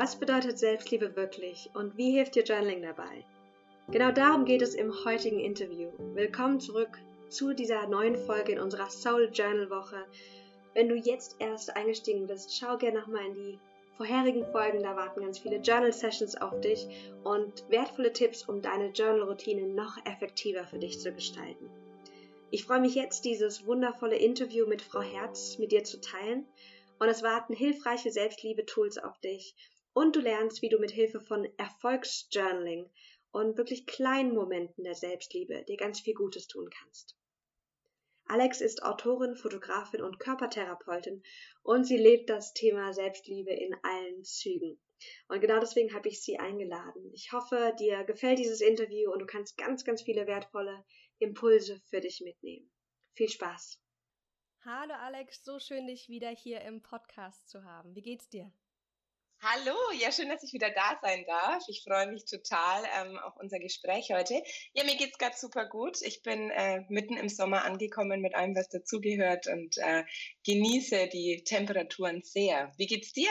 Was bedeutet Selbstliebe wirklich und wie hilft dir Journaling dabei? Genau darum geht es im heutigen Interview. Willkommen zurück zu dieser neuen Folge in unserer Soul Journal Woche. Wenn du jetzt erst eingestiegen bist, schau gerne nochmal in die vorherigen Folgen. Da warten ganz viele Journal Sessions auf dich und wertvolle Tipps, um deine Journal Routine noch effektiver für dich zu gestalten. Ich freue mich jetzt, dieses wundervolle Interview mit Frau Herz mit dir zu teilen. Und es warten hilfreiche Selbstliebe-Tools auf dich. Und du lernst, wie du mit Hilfe von Erfolgsjournaling und wirklich kleinen Momenten der Selbstliebe dir ganz viel Gutes tun kannst. Alex ist Autorin, Fotografin und Körpertherapeutin und sie lebt das Thema Selbstliebe in allen Zügen. Und genau deswegen habe ich sie eingeladen. Ich hoffe, dir gefällt dieses Interview und du kannst ganz, ganz viele wertvolle Impulse für dich mitnehmen. Viel Spaß! Hallo Alex, so schön dich wieder hier im Podcast zu haben. Wie geht's dir? Hallo, ja, schön, dass ich wieder da sein darf. Ich freue mich total ähm, auf unser Gespräch heute. Ja, mir geht's gerade super gut. Ich bin äh, mitten im Sommer angekommen mit allem, was dazugehört und äh, genieße die Temperaturen sehr. Wie geht's dir?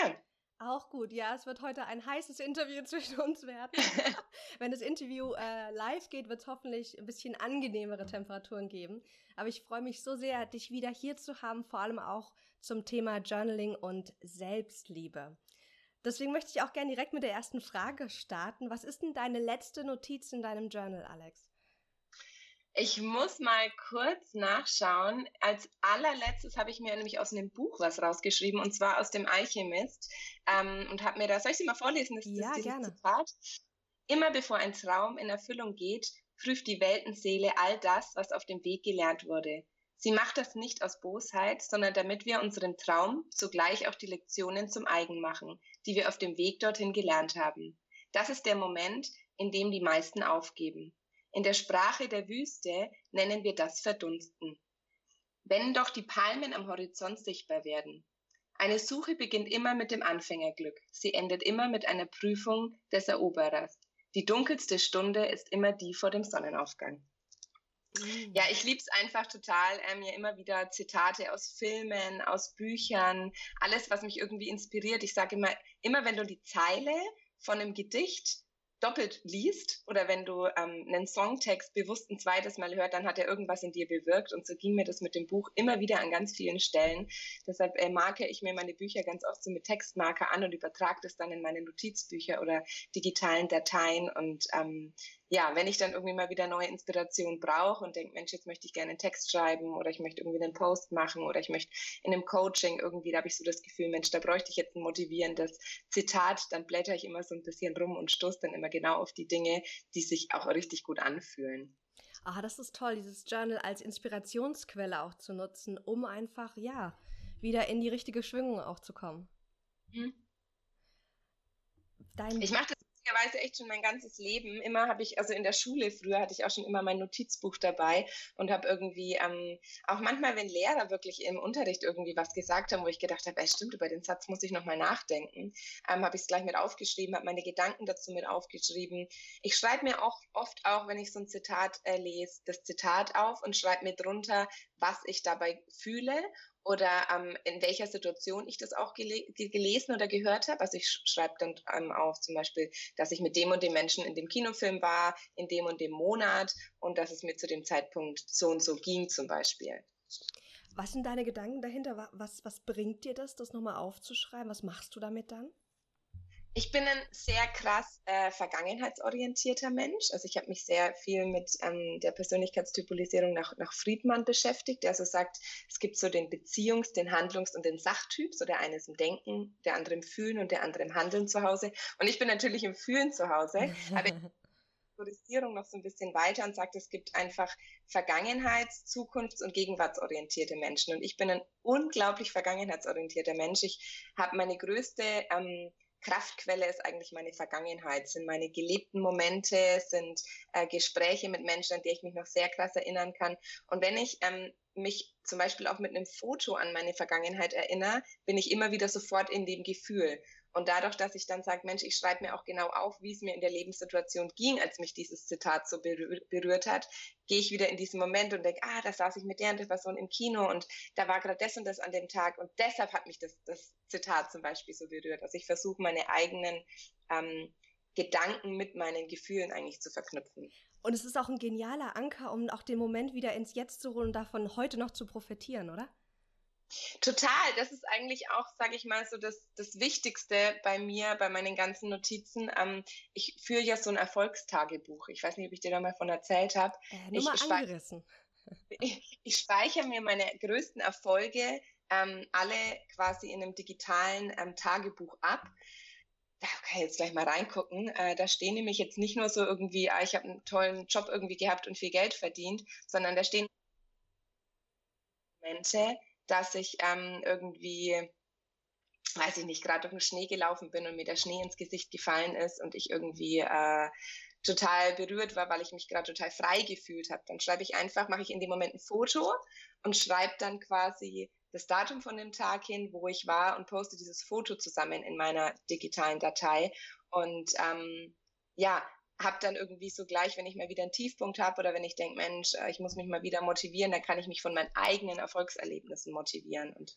Auch gut, ja, es wird heute ein heißes Interview zwischen uns werden. Wenn das Interview äh, live geht, wird es hoffentlich ein bisschen angenehmere Temperaturen geben. Aber ich freue mich so sehr, dich wieder hier zu haben, vor allem auch zum Thema Journaling und Selbstliebe. Deswegen möchte ich auch gerne direkt mit der ersten Frage starten. Was ist denn deine letzte Notiz in deinem Journal, Alex? Ich muss mal kurz nachschauen. Als allerletztes habe ich mir nämlich aus einem Buch was rausgeschrieben, und zwar aus dem Alchemist. Ähm, und habe mir da, soll ich sie mal vorlesen? Das, ja, das gerne. Zitat. Immer bevor ein Traum in Erfüllung geht, prüft die Weltenseele all das, was auf dem Weg gelernt wurde. Sie macht das nicht aus Bosheit, sondern damit wir unseren Traum zugleich auch die Lektionen zum eigen machen, die wir auf dem Weg dorthin gelernt haben. Das ist der Moment, in dem die meisten aufgeben. In der Sprache der Wüste nennen wir das Verdunsten. Wenn doch die Palmen am Horizont sichtbar werden. Eine Suche beginnt immer mit dem Anfängerglück. Sie endet immer mit einer Prüfung des Eroberers. Die dunkelste Stunde ist immer die vor dem Sonnenaufgang. Ja, ich liebe es einfach total, äh, mir immer wieder Zitate aus Filmen, aus Büchern, alles, was mich irgendwie inspiriert. Ich sage immer, immer wenn du die Zeile von einem Gedicht doppelt liest oder wenn du ähm, einen Songtext bewusst ein zweites Mal hört, dann hat er irgendwas in dir bewirkt. Und so ging mir das mit dem Buch immer wieder an ganz vielen Stellen. Deshalb äh, marke ich mir meine Bücher ganz oft so mit Textmarker an und übertrage das dann in meine Notizbücher oder digitalen Dateien. Und ähm, ja, wenn ich dann irgendwie mal wieder neue Inspiration brauche und denke, Mensch, jetzt möchte ich gerne einen Text schreiben oder ich möchte irgendwie einen Post machen oder ich möchte in einem Coaching irgendwie, da habe ich so das Gefühl, Mensch, da bräuchte ich jetzt ein motivierendes Zitat, dann blätter ich immer so ein bisschen rum und stoße dann immer genau auf die Dinge, die sich auch richtig gut anfühlen. Ah, das ist toll, dieses Journal als Inspirationsquelle auch zu nutzen, um einfach, ja, wieder in die richtige Schwingung auch zu kommen. Mhm. Dein ich mache das lustigerweise echt schon mein ganzes Leben. Immer habe ich, also in der Schule früher hatte ich auch schon immer mein Notizbuch dabei und habe irgendwie, ähm, auch manchmal, wenn Lehrer wirklich im Unterricht irgendwie was gesagt haben, wo ich gedacht habe, ey, stimmt, über den Satz muss ich nochmal nachdenken, ähm, habe ich es gleich mit aufgeschrieben, habe meine Gedanken dazu mit aufgeschrieben. Ich schreibe mir auch oft auch, wenn ich so ein Zitat äh, lese, das Zitat auf und schreibe mir drunter, was ich dabei fühle oder ähm, in welcher Situation ich das auch gele gelesen oder gehört habe. Also ich schreibe dann ähm, auf zum Beispiel, dass ich mit dem und dem Menschen in dem Kinofilm war, in dem und dem Monat und dass es mir zu dem Zeitpunkt so und so ging zum Beispiel. Was sind deine Gedanken dahinter? Was, was bringt dir das, das nochmal aufzuschreiben? Was machst du damit dann? Ich bin ein sehr krass äh, vergangenheitsorientierter Mensch. Also ich habe mich sehr viel mit ähm, der Persönlichkeitstypolisierung nach, nach Friedmann beschäftigt, der so sagt, es gibt so den Beziehungs-, den Handlungs- und den Sachtyp. So der eine ist im Denken, der andere im Fühlen und der andere im Handeln zu Hause. Und ich bin natürlich im Fühlen zu Hause. Aber Kategorisierung noch so ein bisschen weiter und sagt, es gibt einfach Vergangenheits-, Zukunfts- und Gegenwartsorientierte Menschen. Und ich bin ein unglaublich vergangenheitsorientierter Mensch. Ich habe meine größte ähm, Kraftquelle ist eigentlich meine Vergangenheit, sind meine gelebten Momente, sind äh, Gespräche mit Menschen, an die ich mich noch sehr krass erinnern kann. Und wenn ich ähm, mich zum Beispiel auch mit einem Foto an meine Vergangenheit erinnere, bin ich immer wieder sofort in dem Gefühl. Und dadurch, dass ich dann sage, Mensch, ich schreibe mir auch genau auf, wie es mir in der Lebenssituation ging, als mich dieses Zitat so berührt hat, gehe ich wieder in diesen Moment und denke, ah, da saß ich mit der und der Person im Kino und da war gerade das und das an dem Tag und deshalb hat mich das, das Zitat zum Beispiel so berührt. Also ich versuche meine eigenen ähm, Gedanken mit meinen Gefühlen eigentlich zu verknüpfen. Und es ist auch ein genialer Anker, um auch den Moment wieder ins Jetzt zu holen und davon heute noch zu profitieren, oder? Total, das ist eigentlich auch, sage ich mal, so das, das Wichtigste bei mir, bei meinen ganzen Notizen. Ähm, ich führe ja so ein Erfolgstagebuch. Ich weiß nicht, ob ich dir da mal von erzählt habe. Äh, nur ich, mal angerissen. Ich, ich, speichere mir meine größten Erfolge ähm, alle quasi in einem digitalen ähm, Tagebuch ab. Da kann ich jetzt gleich mal reingucken. Äh, da stehen nämlich jetzt nicht nur so irgendwie, ah, ich habe einen tollen Job irgendwie gehabt und viel Geld verdient, sondern da stehen Momente, dass ich ähm, irgendwie, weiß ich nicht, gerade durch den Schnee gelaufen bin und mir der Schnee ins Gesicht gefallen ist und ich irgendwie äh, total berührt war, weil ich mich gerade total frei gefühlt habe. Dann schreibe ich einfach, mache ich in dem Moment ein Foto und schreibe dann quasi das Datum von dem Tag hin, wo ich war und poste dieses Foto zusammen in meiner digitalen Datei. Und ähm, ja, habe dann irgendwie so gleich, wenn ich mal wieder einen Tiefpunkt habe oder wenn ich denke, Mensch, äh, ich muss mich mal wieder motivieren, dann kann ich mich von meinen eigenen Erfolgserlebnissen motivieren. Und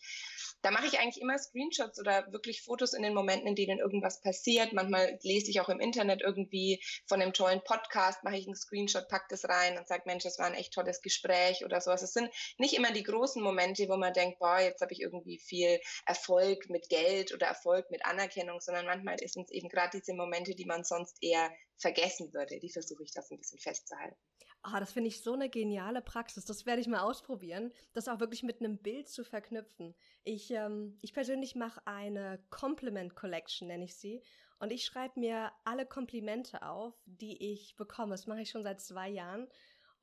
da mache ich eigentlich immer Screenshots oder wirklich Fotos in den Momenten, in denen irgendwas passiert. Manchmal lese ich auch im Internet irgendwie von einem tollen Podcast, mache ich einen Screenshot, pack das rein und sage, Mensch, das war ein echt tolles Gespräch oder sowas. Es sind nicht immer die großen Momente, wo man denkt, boah, jetzt habe ich irgendwie viel Erfolg mit Geld oder Erfolg mit Anerkennung, sondern manchmal sind es eben gerade diese Momente, die man sonst eher vergessen würde. Die versuche ich das ein bisschen festzuhalten. Ah, das finde ich so eine geniale Praxis. Das werde ich mal ausprobieren, das auch wirklich mit einem Bild zu verknüpfen. Ich, ähm, ich persönlich mache eine Compliment Collection, nenne ich sie. Und ich schreibe mir alle Komplimente auf, die ich bekomme. Das mache ich schon seit zwei Jahren.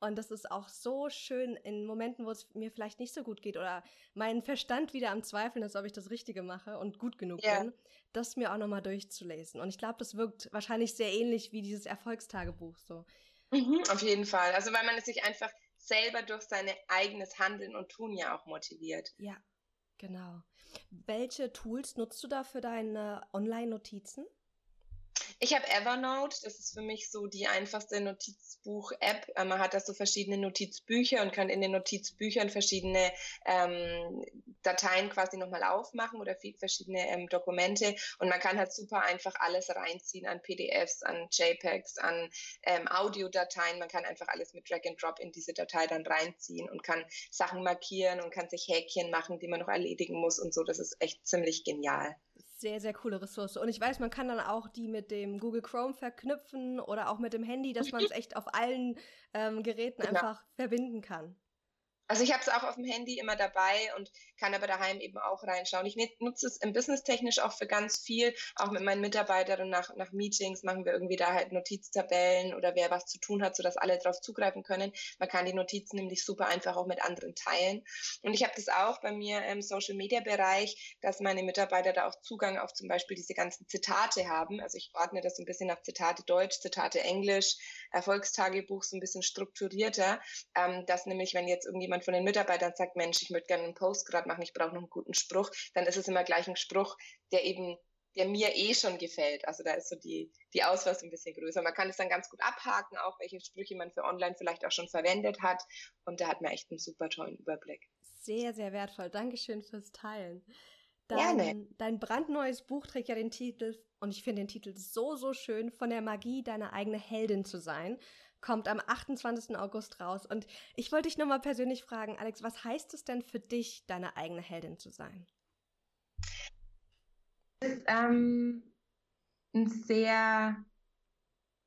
Und das ist auch so schön in Momenten, wo es mir vielleicht nicht so gut geht oder mein Verstand wieder am Zweifeln ist, ob ich das Richtige mache und gut genug yeah. bin, das mir auch nochmal durchzulesen. Und ich glaube, das wirkt wahrscheinlich sehr ähnlich wie dieses Erfolgstagebuch so. Mhm, auf jeden Fall. Also weil man es sich einfach selber durch sein eigenes Handeln und Tun ja auch motiviert. Ja, genau. Welche Tools nutzt du da für deine Online-Notizen? Ich habe Evernote, das ist für mich so die einfachste Notizbuch-App. Äh, man hat da so verschiedene Notizbücher und kann in den Notizbüchern verschiedene ähm, Dateien quasi nochmal aufmachen oder verschiedene ähm, Dokumente und man kann halt super einfach alles reinziehen an PDFs, an JPEGs, an ähm, Audiodateien. Man kann einfach alles mit Drag and Drop in diese Datei dann reinziehen und kann Sachen markieren und kann sich Häkchen machen, die man noch erledigen muss und so. Das ist echt ziemlich genial sehr, sehr coole Ressource. Und ich weiß, man kann dann auch die mit dem Google Chrome verknüpfen oder auch mit dem Handy, dass man es echt auf allen ähm, Geräten genau. einfach verbinden kann. Also ich habe es auch auf dem Handy immer dabei und kann aber daheim eben auch reinschauen. Ich nutze es im Business technisch auch für ganz viel, auch mit meinen Mitarbeitern nach, nach Meetings machen wir irgendwie da halt Notiztabellen oder wer was zu tun hat, sodass alle darauf zugreifen können. Man kann die Notizen nämlich super einfach auch mit anderen teilen. Und ich habe das auch bei mir im Social Media Bereich, dass meine Mitarbeiter da auch Zugang auf zum Beispiel diese ganzen Zitate haben. Also ich ordne das ein bisschen nach Zitate Deutsch, Zitate Englisch, Erfolgstagebuch so ein bisschen strukturierter, ähm, dass nämlich, wenn jetzt irgendjemand von den Mitarbeitern sagt, Mensch, ich möchte gerne einen Post gerade machen, ich brauche noch einen guten Spruch, dann ist es immer gleich ein Spruch, der eben der mir eh schon gefällt. Also da ist so die, die Auswahl so ein bisschen größer. Man kann es dann ganz gut abhaken, auch welche Sprüche man für online vielleicht auch schon verwendet hat. Und da hat man echt einen super tollen Überblick. Sehr, sehr wertvoll. Dankeschön fürs Teilen. Dein, Gerne. dein brandneues Buch trägt ja den Titel, und ich finde den Titel so, so schön, von der Magie, deine eigene Heldin zu sein. Kommt am 28. August raus. Und ich wollte dich nochmal persönlich fragen, Alex, was heißt es denn für dich, deine eigene Heldin zu sein? Das ist ähm, ein sehr,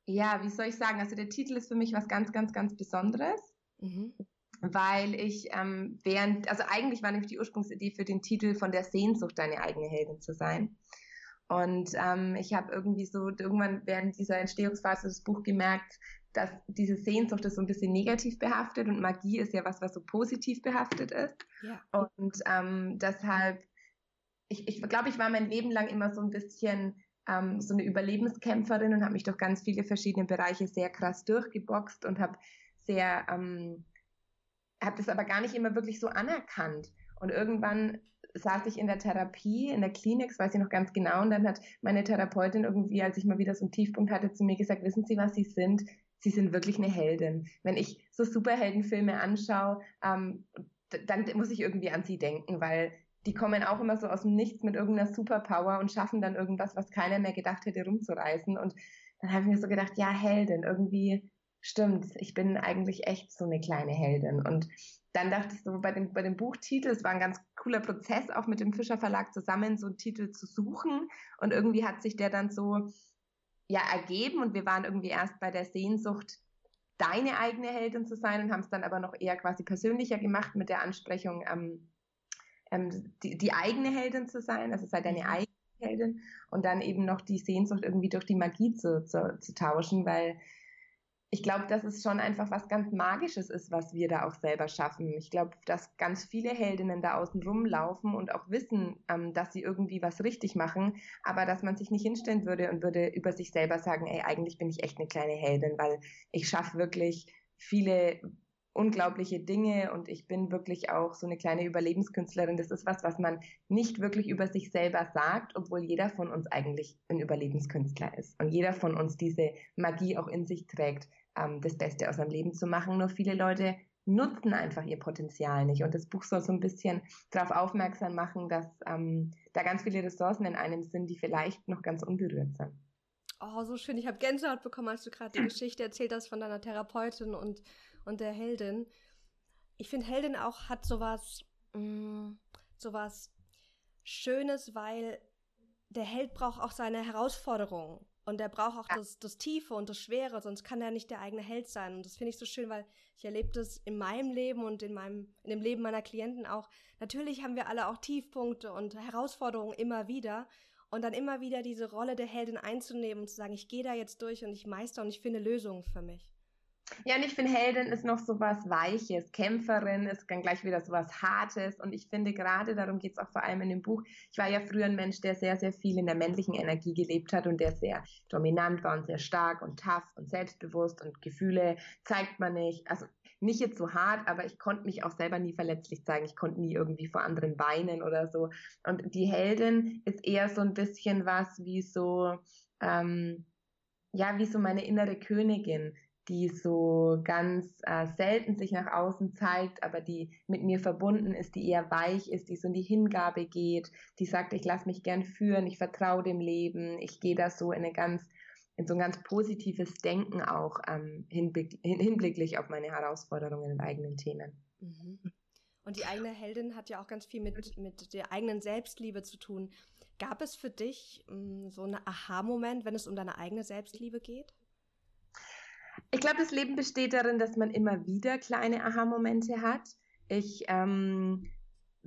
ja, wie soll ich sagen, also der Titel ist für mich was ganz, ganz, ganz Besonderes. Mhm weil ich ähm, während, also eigentlich war nämlich die Ursprungsidee für den Titel von der Sehnsucht, deine eigene Heldin zu sein. Und ähm, ich habe irgendwie so irgendwann während dieser Entstehungsphase des Buch gemerkt, dass diese Sehnsucht ist so ein bisschen negativ behaftet und Magie ist ja was, was so positiv behaftet ist. Ja. Und ähm, deshalb, ich, ich glaube, ich war mein Leben lang immer so ein bisschen ähm, so eine Überlebenskämpferin und habe mich durch ganz viele verschiedene Bereiche sehr krass durchgeboxt und habe sehr ähm, habe das aber gar nicht immer wirklich so anerkannt. Und irgendwann saß ich in der Therapie, in der Klinik, das weiß ich noch ganz genau, und dann hat meine Therapeutin irgendwie, als ich mal wieder so einen Tiefpunkt hatte, zu mir gesagt, wissen Sie, was Sie sind? Sie sind wirklich eine Heldin. Wenn ich so Superheldenfilme anschaue, ähm, dann muss ich irgendwie an Sie denken, weil die kommen auch immer so aus dem Nichts mit irgendeiner Superpower und schaffen dann irgendwas, was keiner mehr gedacht hätte, rumzureißen. Und dann habe ich mir so gedacht, ja, Heldin, irgendwie stimmt, ich bin eigentlich echt so eine kleine Heldin. Und dann dachte ich so bei dem, bei dem Buchtitel, es war ein ganz cooler Prozess, auch mit dem Fischer Verlag zusammen so einen Titel zu suchen. Und irgendwie hat sich der dann so ja ergeben und wir waren irgendwie erst bei der Sehnsucht, deine eigene Heldin zu sein und haben es dann aber noch eher quasi persönlicher gemacht mit der Ansprechung, ähm, ähm, die, die eigene Heldin zu sein, also sei deine mhm. eigene Heldin und dann eben noch die Sehnsucht irgendwie durch die Magie zu, zu, zu tauschen, weil ich glaube, dass es schon einfach was ganz Magisches ist, was wir da auch selber schaffen. Ich glaube, dass ganz viele Heldinnen da außen rumlaufen und auch wissen, ähm, dass sie irgendwie was richtig machen, aber dass man sich nicht hinstellen würde und würde über sich selber sagen, ey, eigentlich bin ich echt eine kleine Heldin, weil ich schaffe wirklich viele unglaubliche Dinge und ich bin wirklich auch so eine kleine Überlebenskünstlerin. Das ist was, was man nicht wirklich über sich selber sagt, obwohl jeder von uns eigentlich ein Überlebenskünstler ist und jeder von uns diese Magie auch in sich trägt, ähm, das Beste aus seinem Leben zu machen. Nur viele Leute nutzen einfach ihr Potenzial nicht. Und das Buch soll so ein bisschen darauf aufmerksam machen, dass ähm, da ganz viele Ressourcen in einem sind, die vielleicht noch ganz unberührt sind. Oh, so schön. Ich habe Gänsehaut bekommen, als du gerade die Geschichte erzählt hast von deiner Therapeutin und und der Heldin. Ich finde, Heldin auch hat sowas, mh, mm, sowas Schönes, weil der Held braucht auch seine Herausforderungen. Und er braucht auch ja. das, das Tiefe und das Schwere, sonst kann er nicht der eigene Held sein. Und das finde ich so schön, weil ich erlebe das in meinem Leben und in meinem, in dem Leben meiner Klienten auch. Natürlich haben wir alle auch Tiefpunkte und Herausforderungen immer wieder. Und dann immer wieder diese Rolle der Heldin einzunehmen und zu sagen, ich gehe da jetzt durch und ich meister und ich finde Lösungen für mich. Ja, und ich finde, Heldin ist noch so was Weiches. Kämpferin ist dann gleich wieder so was Hartes. Und ich finde gerade, darum geht es auch vor allem in dem Buch, ich war ja früher ein Mensch, der sehr, sehr viel in der männlichen Energie gelebt hat und der sehr dominant war und sehr stark und tough und selbstbewusst und Gefühle zeigt man nicht. Also nicht jetzt so hart, aber ich konnte mich auch selber nie verletzlich zeigen. Ich konnte nie irgendwie vor anderen weinen oder so. Und die Heldin ist eher so ein bisschen was wie so, ähm, ja, wie so meine innere Königin, die so ganz äh, selten sich nach außen zeigt, aber die mit mir verbunden ist, die eher weich ist, die so in die Hingabe geht, die sagt, ich lasse mich gern führen, ich vertraue dem Leben, ich gehe da so in eine ganz in so ein ganz positives Denken auch ähm, hinblick, hinblicklich auf meine Herausforderungen und eigenen Themen. Mhm. Und die eigene Heldin hat ja auch ganz viel mit, mit der eigenen Selbstliebe zu tun. Gab es für dich mh, mm, so einen Aha-Moment, wenn es um deine eigene Selbstliebe geht? Ich glaube, das Leben besteht darin, dass man immer wieder kleine Aha-Momente hat. Ich, ähm,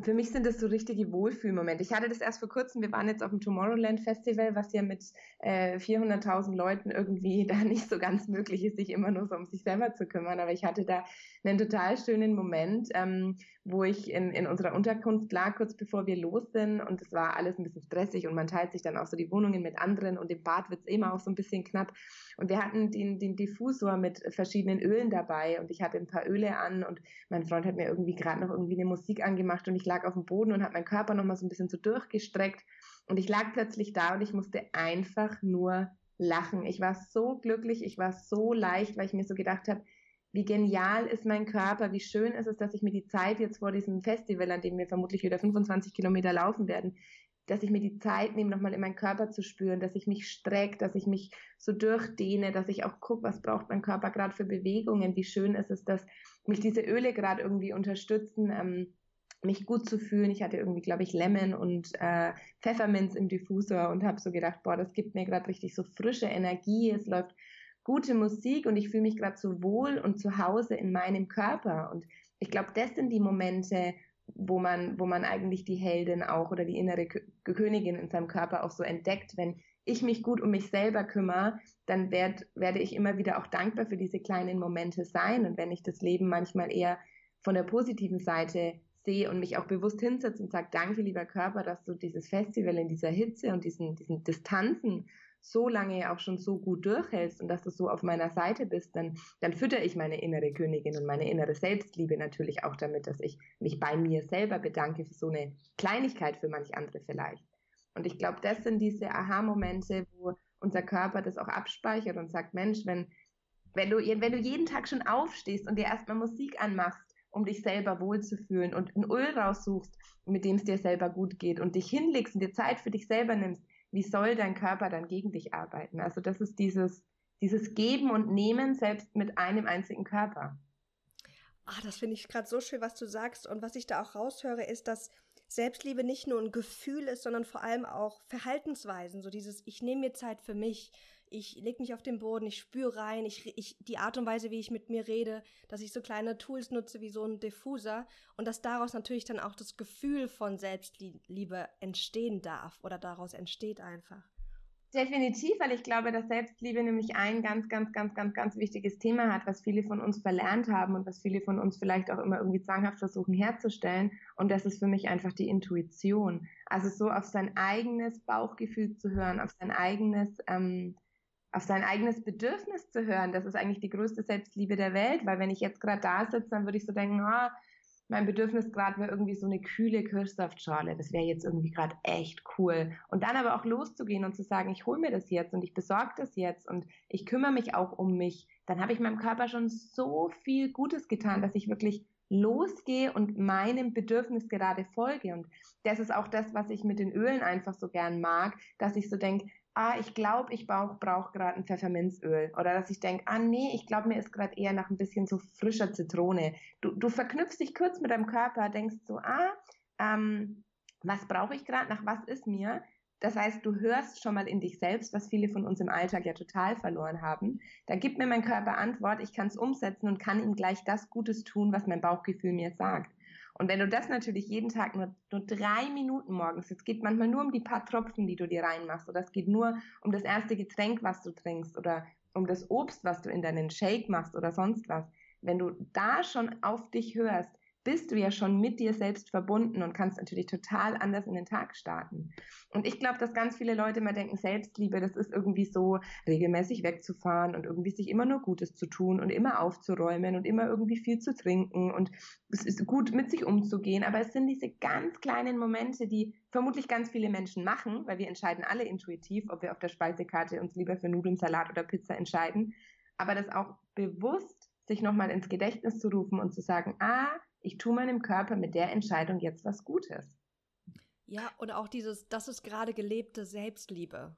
für mich sind das so richtige Wohlfühlmomente. Ich hatte das erst vor kurzem, wir waren jetzt auf dem Tomorrowland Festival, was ja mit äh, 400.000 Leuten irgendwie da nicht so ganz möglich ist, sich immer nur so um sich selber zu kümmern. Aber ich hatte da einen total schönen Moment, ähm, wo ich in, in unserer Unterkunft lag, kurz bevor wir los sind. Und es war alles ein bisschen stressig und man teilt sich dann auch so die Wohnungen mit anderen und im Bad wird es immer auch so ein bisschen knapp. Und wir hatten den, den Diffusor mit verschiedenen Ölen dabei und ich hatte ein paar Öle an und mein Freund hat mir irgendwie gerade noch irgendwie eine Musik angemacht und ich lag auf dem Boden und habe meinen Körper nochmal so ein bisschen so durchgestreckt. Und ich lag plötzlich da und ich musste einfach nur lachen. Ich war so glücklich, ich war so leicht, weil ich mir so gedacht habe, wie genial ist mein Körper, wie schön ist es, dass ich mir die Zeit jetzt vor diesem Festival, an dem wir vermutlich wieder 25 Kilometer laufen werden, dass ich mir die Zeit nehme, nochmal in meinen Körper zu spüren, dass ich mich strecke, dass ich mich so durchdehne, dass ich auch gucke, was braucht mein Körper gerade für Bewegungen, wie schön ist es, dass mich diese Öle gerade irgendwie unterstützen, ähm, mich gut zu fühlen. Ich hatte irgendwie, glaube ich, Lemon und äh, Pfefferminz im Diffusor und habe so gedacht, boah, das gibt mir gerade richtig so frische Energie. Es läuft gute Musik und ich fühle mich gerade so wohl und zu Hause in meinem Körper. Und ich glaube, das sind die Momente, wo man, wo man eigentlich die Heldin auch oder die innere K Königin in seinem Körper auch so entdeckt. Wenn ich mich gut um mich selber kümmere, dann werd, werde ich immer wieder auch dankbar für diese kleinen Momente sein. Und wenn ich das Leben manchmal eher von der positiven Seite sehe und mich auch bewusst hinsetze und sage, danke lieber Körper, dass du dieses Festival in dieser Hitze und diesen, diesen Distanzen so lange auch schon so gut durchhältst und dass du so auf meiner Seite bist, dann, dann fütter ich meine innere Königin und meine innere Selbstliebe natürlich auch damit, dass ich mich bei mir selber bedanke für so eine Kleinigkeit für manch andere vielleicht. Und ich glaube, das sind diese Aha-Momente, wo unser Körper das auch abspeichert und sagt, Mensch, wenn, wenn du, wenn du jeden Tag schon aufstehst und dir erstmal Musik anmachst, um dich selber wohlzufühlen und ein Öl raussuchst, mit dem es dir selber gut geht und dich hinlegst und dir Zeit für dich selber nimmst, wie soll dein Körper dann gegen dich arbeiten? Also das ist dieses, dieses Geben und Nehmen selbst mit einem einzigen Körper. Ah, das finde ich gerade so schön, was du sagst. Und was ich da auch raushöre, ist, dass Selbstliebe nicht nur ein Gefühl ist, sondern vor allem auch Verhaltensweisen. So dieses, ich nehme mir Zeit für mich, ich lege mich auf den Boden, ich spüre rein, ich, ich, die Art und Weise, wie ich mit mir rede, dass ich so kleine Tools nutze wie so ein Diffuser und dass daraus natürlich dann auch das Gefühl von Selbstliebe entstehen darf oder daraus entsteht einfach. Definitiv, weil ich glaube, dass Selbstliebe nämlich ein ganz, ganz, ganz, ganz, ganz wichtiges Thema hat, was viele von uns verlernt haben und was viele von uns vielleicht auch immer irgendwie zwanghaft versuchen herzustellen. Und das ist für mich einfach die Intuition. Also so auf sein eigenes Bauchgefühl zu hören, auf sein eigenes, ähm, auf sein eigenes Bedürfnis zu hören, das ist eigentlich die größte Selbstliebe der Welt, weil wenn ich jetzt gerade da sitze, dann würde ich so denken, oh, mein Bedürfnis gerade wäre irgendwie so eine kühle Kirschsaftschale. Das wäre jetzt irgendwie gerade echt cool. Und dann aber auch loszugehen und zu sagen, ich hole mir das jetzt und ich besorge das jetzt und ich kümmere mich auch um mich. Dann habe ich meinem Körper schon so viel Gutes getan, dass ich wirklich losgehe und meinem Bedürfnis gerade folge. Und das ist auch das, was ich mit den Ölen einfach so gern mag, dass ich so denke, ah, ich glaube, ich brauche brauch gerade ein Pfefferminzöl. Oder dass ich denke, ah nee, ich glaube, mir ist gerade eher nach ein bisschen so frischer Zitrone. Du, du verknüpfst dich kurz mit deinem Körper, denkst so, ah, ähm, was brauche ich gerade, nach was ist mir? Das heißt, du hörst schon mal in dich selbst, was viele von uns im Alltag ja total verloren haben. Da gibt mir mein Körper Antwort, ich kann es umsetzen und kann ihm gleich das Gutes tun, was mein Bauchgefühl mir sagt. Und wenn du das natürlich jeden Tag nur, nur drei Minuten morgens, es geht manchmal nur um die paar Tropfen, die du dir reinmachst, oder es geht nur um das erste Getränk, was du trinkst, oder um das Obst, was du in deinen Shake machst, oder sonst was. Wenn du da schon auf dich hörst, bist du ja schon mit dir selbst verbunden und kannst natürlich total anders in den Tag starten. Und ich glaube, dass ganz viele Leute immer denken, Selbstliebe, das ist irgendwie so regelmäßig wegzufahren und irgendwie sich immer nur Gutes zu tun und immer aufzuräumen und immer irgendwie viel zu trinken und es ist gut mit sich umzugehen. Aber es sind diese ganz kleinen Momente, die vermutlich ganz viele Menschen machen, weil wir entscheiden alle intuitiv, ob wir auf der Speisekarte uns lieber für Nudeln, Salat oder Pizza entscheiden. Aber das auch bewusst sich nochmal ins Gedächtnis zu rufen und zu sagen, ah, ich tue meinem Körper mit der Entscheidung jetzt was Gutes. Ja, und auch dieses, das ist gerade gelebte Selbstliebe.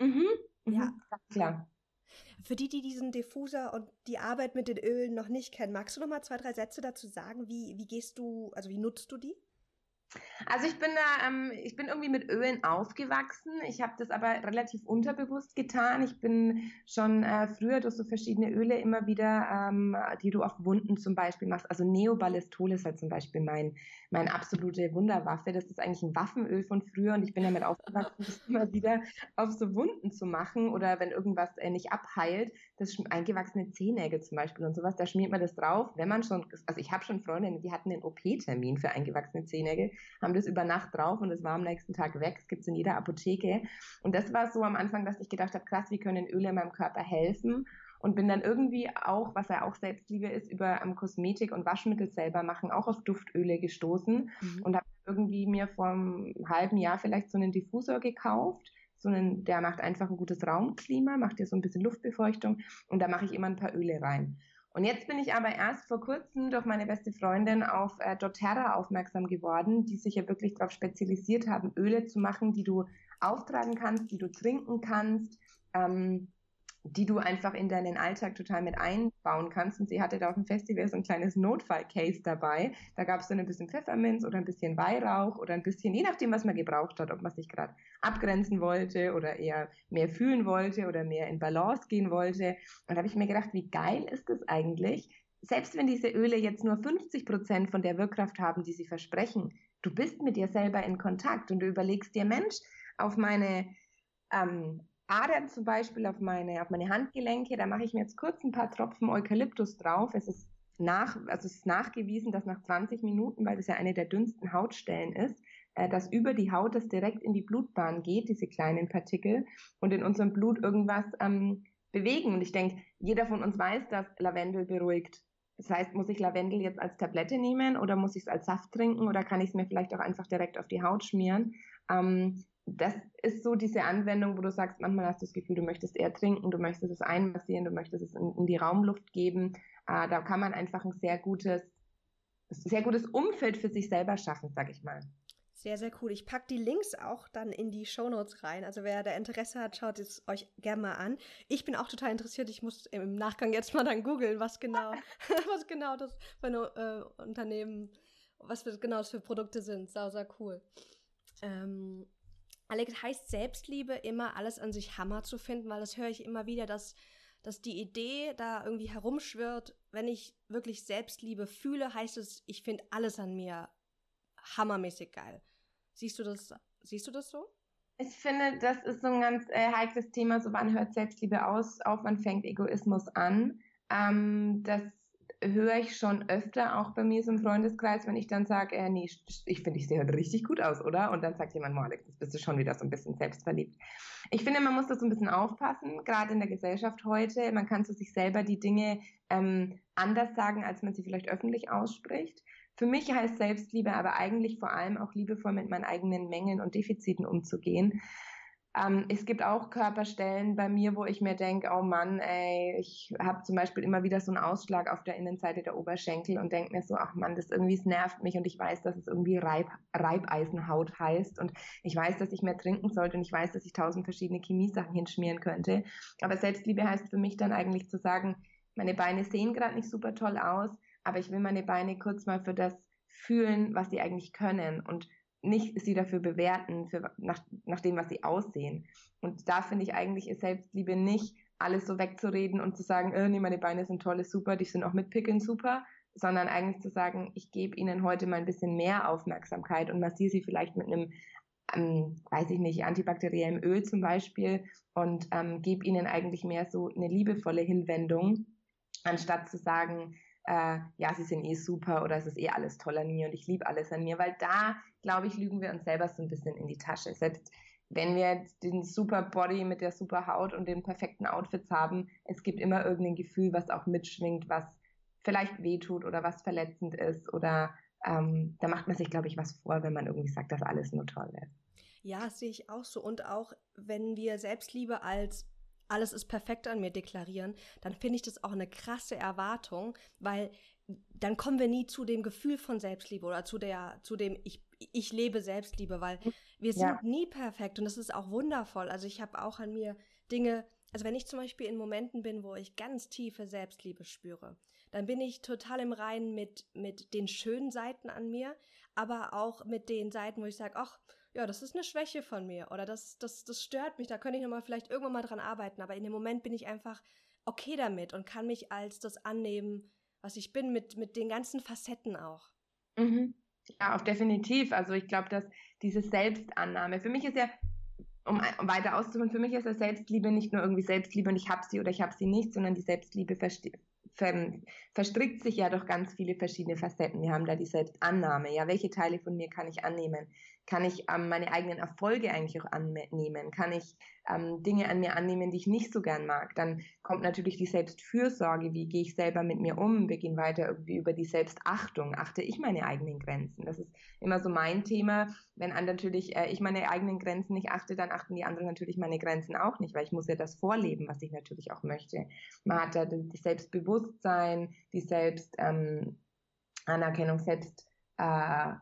Mhm. mhm ja, klar. Für die, die diesen Diffuser und die Arbeit mit den Ölen noch nicht kennen, magst du noch mal zwei, drei Sätze dazu sagen? Wie, wie gehst du, also wie nutzt du die? Also ich bin da, ähm, ich bin irgendwie mit Ölen aufgewachsen. Ich habe das aber relativ unterbewusst getan. Ich bin schon äh, früher durch so verschiedene Öle immer wieder, ähm, die du auf Wunden zum Beispiel machst. Also Neoballistol ist halt zum Beispiel mein, meine absolute Wunderwaffe. Das ist eigentlich ein Waffenöl von früher und ich bin damit aufgewachsen, das immer wieder auf so Wunden zu machen oder wenn irgendwas äh, nicht abheilt. Das eingewachsene Zehennägel zum Beispiel und sowas, da schmiert man das drauf, wenn man schon, also ich habe schon Freundinnen, die hatten einen OP-Termin für eingewachsene Zehennägel haben das über Nacht drauf und es war am nächsten Tag weg. Es gibt es in jeder Apotheke. Und das war so am Anfang, dass ich gedacht habe, krass, wie können Öle meinem Körper helfen? Und bin dann irgendwie auch, was ja auch Selbstliebe ist, über um, Kosmetik und Waschmittel selber machen, auch auf Duftöle gestoßen mhm. und habe irgendwie mir vor einem halben Jahr vielleicht so einen Diffusor gekauft so einen, der macht einfach ein gutes Raumklima, macht dir so ein bisschen Luftbefeuchtung und da mache ich immer ein paar Öle rein. Und jetzt bin ich aber erst vor kurzem durch meine beste Freundin auf äh, doTERRA aufmerksam geworden, die sich ja wirklich darauf spezialisiert haben, Öle zu machen, die du auftragen kannst, die du trinken kannst. Ähm, die du einfach in deinen Alltag total mit einbauen kannst. Und sie hatte da auf dem Festival so ein kleines Notfall-Case dabei. Da gab es dann ein bisschen Pfefferminz oder ein bisschen Weihrauch oder ein bisschen, je nachdem, was man gebraucht hat, ob man sich gerade abgrenzen wollte oder eher mehr fühlen wollte oder mehr in Balance gehen wollte. Und da habe ich mir gedacht, wie geil ist das eigentlich? Selbst wenn diese Öle jetzt nur 50 Prozent von der Wirkkraft haben, die sie versprechen, du bist mit dir selber in Kontakt und du überlegst dir, Mensch, auf meine ähm, Adern zum Beispiel auf meine, auf meine Handgelenke, da mache ich mir jetzt kurz ein paar Tropfen Eukalyptus drauf. Es ist nach, also es ist nachgewiesen, dass nach 20 Minuten, weil das ja eine der dünnsten Hautstellen ist, äh, dass über die Haut das direkt in die Blutbahn geht, diese kleinen Partikel, und in unserem Blut irgendwas ähm, bewegen. Und ich denke, jeder von uns weiß, dass Lavendel beruhigt. Das heißt, muss ich Lavendel jetzt als Tablette nehmen oder muss ich es als Saft trinken oder kann ich es mir vielleicht auch einfach direkt auf die Haut schmieren? Ähm, das ist so diese Anwendung, wo du sagst, manchmal hast du das Gefühl, du möchtest eher trinken, du möchtest es einmassieren, du möchtest es in, in die Raumluft geben. Äh, da kann man einfach ein sehr gutes, sehr gutes Umfeld für sich selber schaffen, sag ich mal. Sehr, sehr cool. Ich packe die Links auch dann in die Shownotes rein. Also wer da Interesse hat, schaut es euch gerne mal an. Ich bin auch total interessiert. Ich muss im Nachgang jetzt mal dann googeln, was genau, was genau das für ein äh, Unternehmen, was für, genau das für Produkte sind. Sau, sehr cool. Ähm, Alex, heißt Selbstliebe immer alles an sich Hammer zu finden, weil das höre ich immer wieder, dass, dass die Idee da irgendwie herumschwirrt, wenn ich wirklich Selbstliebe fühle, heißt es, ich finde alles an mir hammermäßig geil. Siehst du das, siehst du das so? Ich finde, das ist so ein ganz äh, heikles Thema. So, wann hört Selbstliebe aus, auf, wann fängt Egoismus an? Ähm, das höre ich schon öfter, auch bei mir so im Freundeskreis, wenn ich dann sage, äh, nee, ich finde, ich sehe heute richtig gut aus, oder? Und dann sagt jemand, oh, Alex, jetzt bist du schon wieder so ein bisschen selbstverliebt. Ich finde, man muss da so ein bisschen aufpassen, gerade in der Gesellschaft heute. Man kann zu sich selber die Dinge ähm, anders sagen, als man sie vielleicht öffentlich ausspricht. Für mich heißt Selbstliebe aber eigentlich vor allem auch liebevoll mit meinen eigenen Mängeln und Defiziten umzugehen. Ähm, es gibt auch Körperstellen bei mir, wo ich mir denke, oh Mann, ey, ich habe zum Beispiel immer wieder so einen Ausschlag auf der Innenseite der Oberschenkel und denke mir so, ach Mann, das irgendwie nervt mich und ich weiß, dass es irgendwie Reib, Reibeisenhaut heißt und ich weiß, dass ich mehr trinken sollte und ich weiß, dass ich tausend verschiedene Chemiesachen hinschmieren könnte. Aber Selbstliebe heißt für mich dann eigentlich zu sagen, meine Beine sehen gerade nicht super toll aus, aber ich will meine Beine kurz mal für das fühlen, was sie eigentlich können und nicht sie dafür bewerten, für, nach, nach dem, was sie aussehen. Und da finde ich eigentlich ist Selbstliebe nicht, alles so wegzureden und zu sagen, äh, nee, meine Beine sind toll, super, die sind auch mit Pickeln super, sondern eigentlich zu sagen, ich gebe ihnen heute mal ein bisschen mehr Aufmerksamkeit und massiere sie vielleicht mit einem, ähm, weiß ich nicht, antibakteriellem Öl zum Beispiel und ähm, gebe ihnen eigentlich mehr so eine liebevolle Hinwendung, anstatt zu sagen, äh, ja, sie sind eh super oder es ist eh alles toll an mir und ich liebe alles an mir, weil da, glaube ich, lügen wir uns selber so ein bisschen in die Tasche. Selbst wenn wir den super Body mit der super Haut und den perfekten Outfits haben, es gibt immer irgendein Gefühl, was auch mitschwingt, was vielleicht wehtut oder was verletzend ist oder ähm, da macht man sich, glaube ich, was vor, wenn man irgendwie sagt, dass alles nur toll ist. Ja, sehe ich auch so. Und auch wenn wir Selbstliebe als alles ist perfekt an mir deklarieren, dann finde ich das auch eine krasse Erwartung, weil dann kommen wir nie zu dem Gefühl von Selbstliebe oder zu der, zu dem ich, ich lebe Selbstliebe, weil wir sind ja. nie perfekt und das ist auch wundervoll. Also ich habe auch an mir Dinge, also wenn ich zum Beispiel in Momenten bin, wo ich ganz tiefe Selbstliebe spüre, dann bin ich total im Reinen mit, mit den schönen Seiten an mir, aber auch mit den Seiten, wo ich sage, ach, ja, das ist eine Schwäche von mir oder das, das, das stört mich, da könnte ich nochmal vielleicht irgendwann mal dran arbeiten, aber in dem Moment bin ich einfach okay damit und kann mich als das annehmen, was ich bin, mit, mit den ganzen Facetten auch. Mhm. Ja, auch definitiv. Also ich glaube, dass diese Selbstannahme, für mich ist ja, um, weiter auszuholen, für mich ist ja Selbstliebe nicht nur irgendwie Selbstliebe und ich habe sie oder ich habe sie nicht, sondern die Selbstliebe verstrickt sich ja durch ganz viele verschiedene Facetten. Wir haben da die Selbstannahme. Ja, welche Teile von mir kann ich annehmen? Kann ich ähm, meine eigenen Erfolge eigentlich auch annehmen? Kann ich ähm, Dinge an mir annehmen, die ich nicht so gern mag? Dann kommt natürlich die Selbstfürsorge. Wie gehe ich selber mit mir um? Wir gehen weiter irgendwie über die Selbstachtung. Achte ich meine eigenen Grenzen? Das ist immer so mein Thema. Wenn an natürlich äh, ich meine eigenen Grenzen nicht achte, dann achten die anderen natürlich meine Grenzen auch nicht, weil ich muss ja das vorleben, was ich natürlich auch möchte. Man hat da das Selbstbewusstsein, die Selbstanerkennung, ähm, Selbst äh,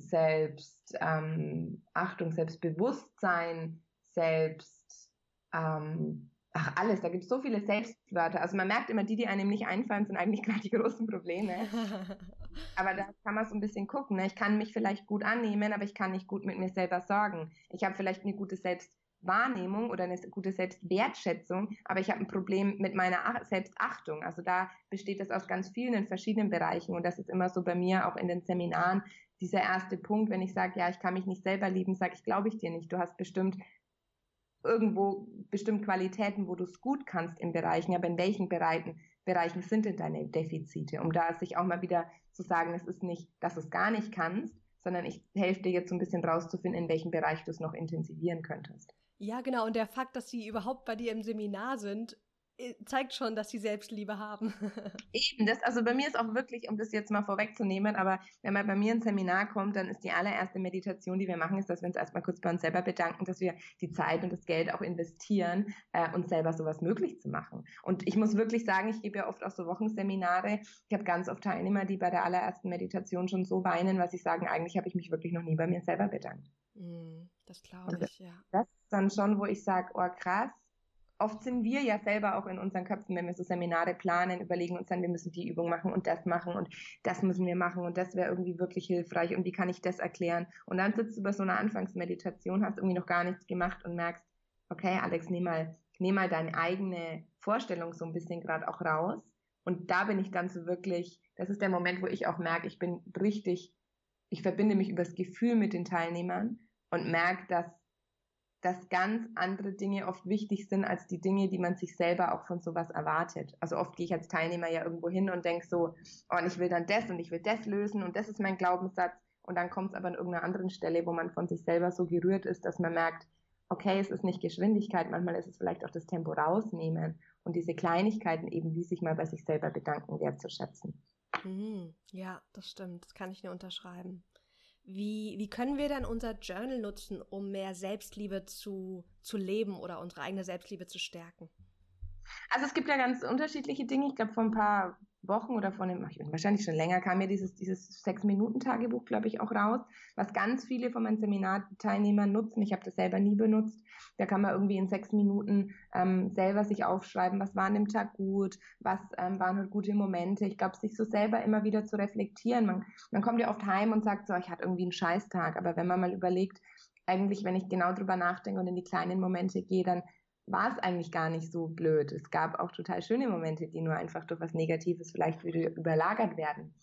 Selbstachtung, ähm, Selbstbewusstsein, Selbst, ähm, ach alles, da gibt es so viele Selbstwörter. Also man merkt immer, die, die einem nicht einfallen, sind eigentlich gerade die großen Probleme. aber da kann man so ein bisschen gucken. Ne? Ich kann mich vielleicht gut annehmen, aber ich kann nicht gut mit mir selber sorgen. Ich habe vielleicht eine gute Selbstwahrnehmung oder eine gute Selbstwertschätzung, aber ich habe ein Problem mit meiner Selbstachtung. Also da besteht das aus ganz vielen verschiedenen Bereichen und das ist immer so bei mir auch in den Seminaren dieser erste Punkt, wenn ich sage, ja, ich kann mich nicht selber lieben, sage ich, glaube ich dir nicht. Du hast bestimmt irgendwo bestimmt Qualitäten, wo du es gut kannst in Bereichen, aber in welchen Bereichen, Bereichen sind denn deine Defizite? Um da sich auch mal wieder zu sagen, es ist nicht, dass du es gar nicht kannst, sondern ich helfe dir jetzt so ein bisschen rauszufinden, in welchem Bereich du es noch intensivieren könntest. Ja, genau. Und der Fakt, dass sie überhaupt bei dir im Seminar sind, zeigt schon, dass sie Selbstliebe haben. Eben, das, also bei mir ist auch wirklich, um das jetzt mal vorwegzunehmen, aber wenn man bei mir ins Seminar kommt, dann ist die allererste Meditation, die wir machen, ist, dass wir uns erstmal kurz bei uns selber bedanken, dass wir die Zeit und das Geld auch investieren, äh, uns selber sowas möglich zu machen. Und ich muss wirklich sagen, ich gebe ja oft auch so Wochenseminare. Ich habe ganz oft Teilnehmer, die bei der allerersten Meditation schon so weinen, was ich sagen, eigentlich habe ich mich wirklich noch nie bei mir selber bedankt. Mm, das glaube ich, ja. Das ist dann schon, wo ich sage, oh krass, oft sind wir ja selber auch in unseren Köpfen, wenn wir so Seminare planen, überlegen uns dann, wir müssen die Übung machen und das machen und das müssen wir machen und das wäre irgendwie wirklich hilfreich und wie kann ich das erklären? Und dann sitzt du bei so einer Anfangsmeditation, hast irgendwie noch gar nichts gemacht und merkst, okay, Alex, nimm mal, nimm mal deine eigene Vorstellung so ein bisschen gerade auch raus. Und da bin ich dann so wirklich, das ist der Moment, wo ich auch merke, ich bin richtig, ich verbinde mich übers Gefühl mit den Teilnehmern und merke, dass dass ganz andere Dinge oft wichtig sind als die Dinge, die man sich selber auch von sowas erwartet. Also oft gehe ich als Teilnehmer ja irgendwo hin und denke so, oh, und ich will dann das und ich will das lösen und das ist mein Glaubenssatz. Und dann kommt es aber an irgendeiner anderen Stelle, wo man von sich selber so gerührt ist, dass man merkt, okay, es ist nicht Geschwindigkeit, manchmal ist es vielleicht auch das Tempo rausnehmen und diese Kleinigkeiten eben, wie sich mal bei sich selber bedanken, wertzuschätzen. Mhm. Ja, das stimmt. Das kann ich nur unterschreiben. Wie, wie können wir dann unser Journal nutzen, um mehr Selbstliebe zu, zu leben oder unsere eigene Selbstliebe zu stärken? Also es gibt ja ganz unterschiedliche Dinge. Ich glaube, vor ein paar Wochen oder vor einem, wahrscheinlich schon länger, kam mir dieses, dieses Sechs-Minuten-Tagebuch, glaube ich, auch raus, was ganz viele von meinen Seminarteilnehmern nutzen. Ich habe das selber nie benutzt. Da kann man irgendwie in sechs Minuten ähm, selber sich aufschreiben, was war an dem Tag gut, was ähm, waren halt gute Momente. Ich glaube, sich so selber immer wieder zu reflektieren. Man, man kommt ja oft heim und sagt so, ich hatte irgendwie einen Scheißtag. Aber wenn man mal überlegt, eigentlich, wenn ich genau drüber nachdenke und in die kleinen Momente gehe, dann war es eigentlich gar nicht so blöd. Es gab auch total schöne Momente, die nur einfach durch was Negatives vielleicht wieder überlagert werden.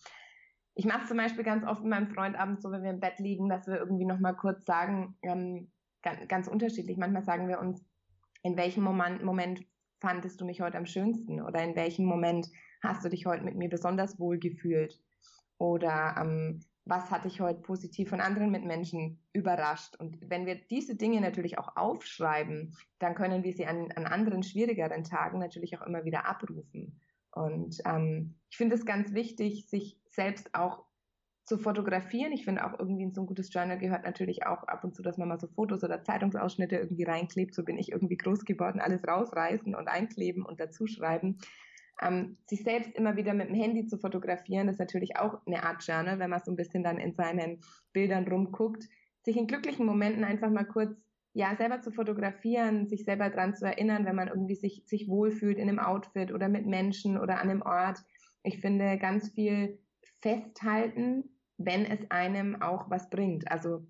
Ich mache es zum Beispiel ganz oft mit meinem Freund abends so, wenn wir im Bett liegen, dass wir irgendwie nochmal kurz sagen, ähm, ganz, ganz, unterschiedlich. Manchmal sagen wir uns, in welchem Moment, Moment fandest du mich heute am schönsten oder in welchem Moment hast du dich heute mit mir besonders wohl gefühlt oder ähm, was hat dich heute positiv von anderen Mitmenschen überrascht. Und wenn wir diese Dinge natürlich auch aufschreiben, dann können wir sie an, an anderen schwierigeren Tagen natürlich auch immer wieder abrufen. Und ähm, ich finde es ganz wichtig, sich selbst auch zu fotografieren. Ich finde auch irgendwie in so ein gutes Journal gehört natürlich auch ab und zu, dass man mal so Fotos oder Zeitungsausschnitte irgendwie reinklebt. So bin ich irgendwie groß geworden. Alles rausreißen und einkleben und dazuschreiben. Ähm, sich selbst immer wieder mit dem Handy zu fotografieren, ist natürlich auch eine Art Journal, wenn man so ein bisschen dann in seinen Bildern rumguckt. Sich in glücklichen Momenten einfach mal kurz ja, selber zu fotografieren, sich selber dran zu erinnern, wenn man irgendwie sich, sich wohlfühlt in einem Outfit oder mit Menschen oder an einem Ort. Ich finde ganz viel festhalten, wenn es einem auch was bringt. Also